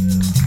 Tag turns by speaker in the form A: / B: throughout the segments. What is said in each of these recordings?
A: you.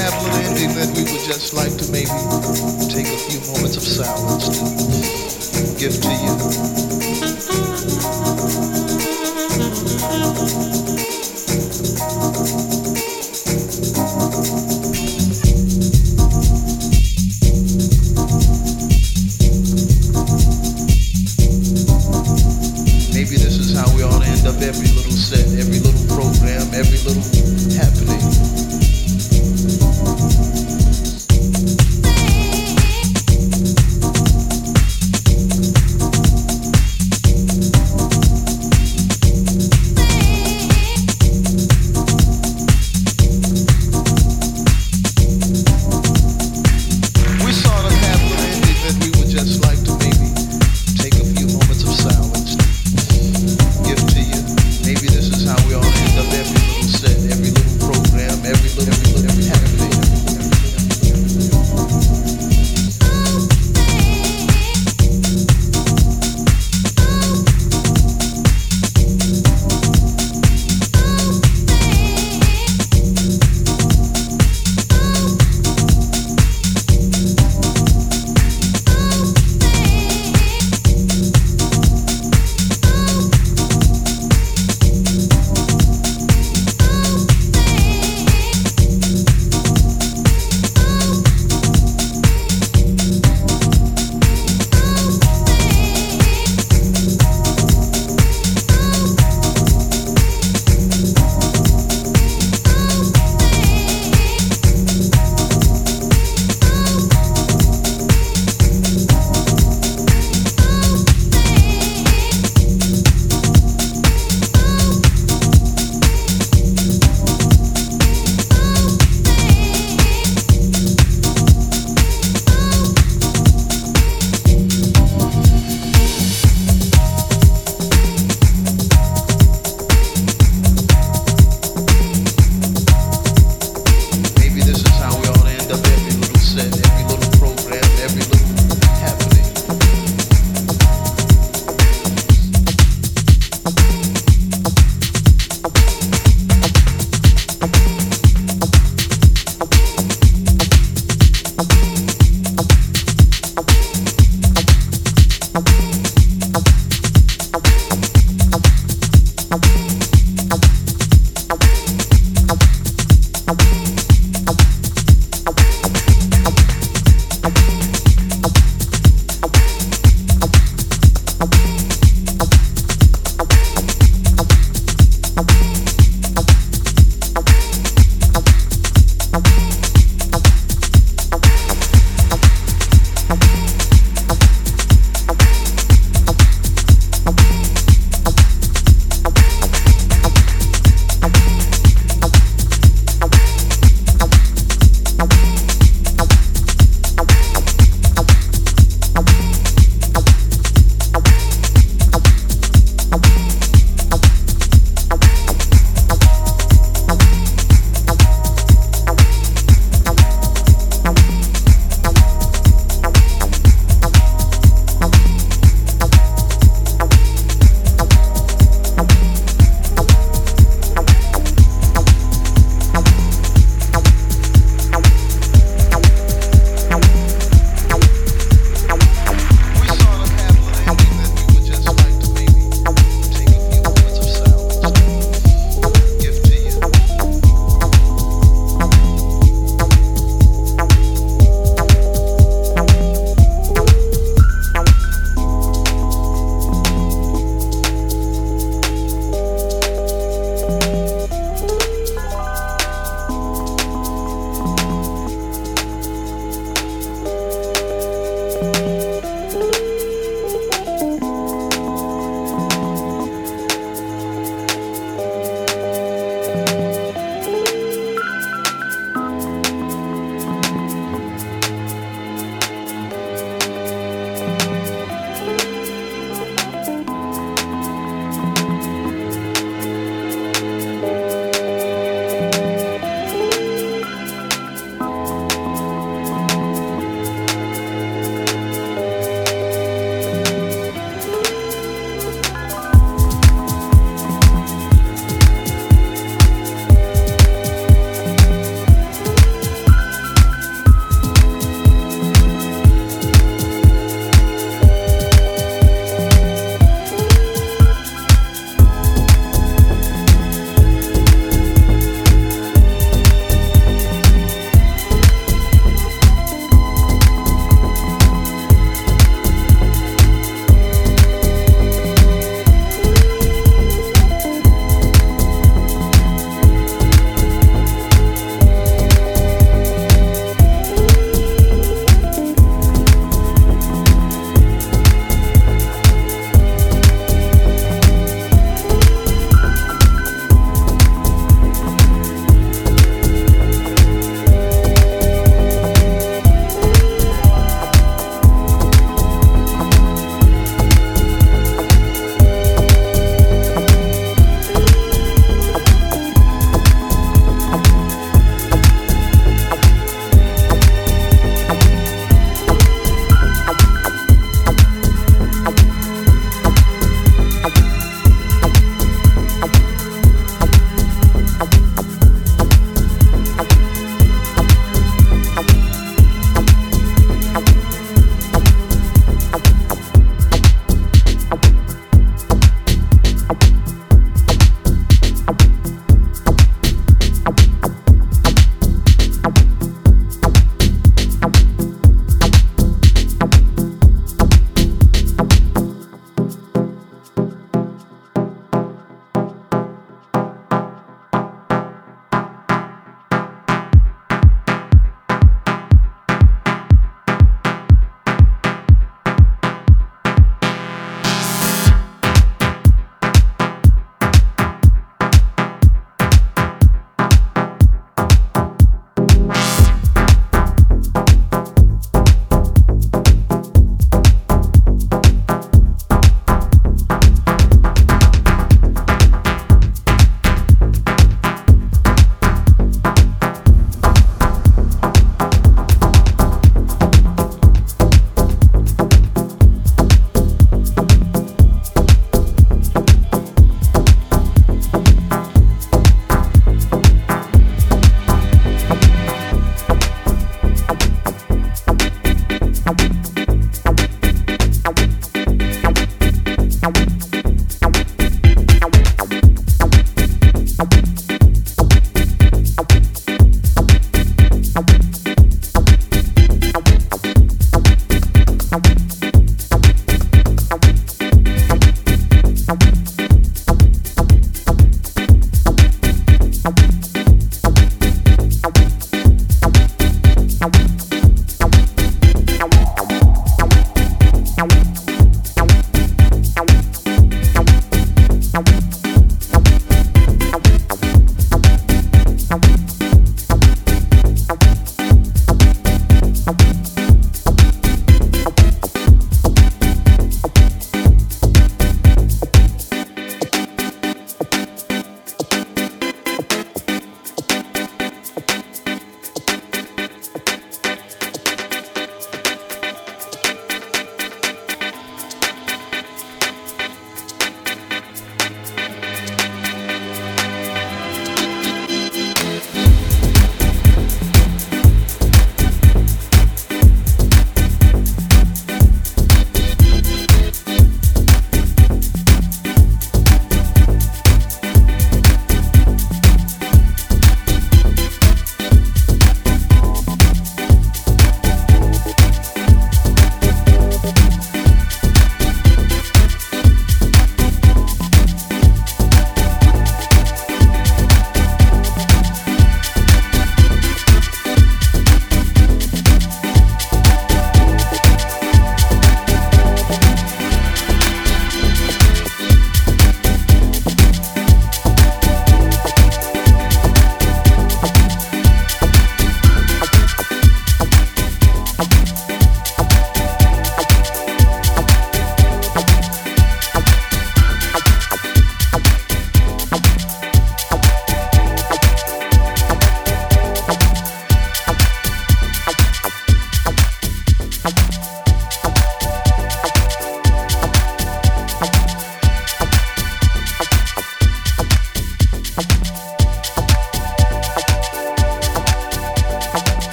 A: have a ending that we would just like to maybe take a few moments of silence to give to you.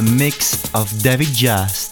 B: A mix of David Just.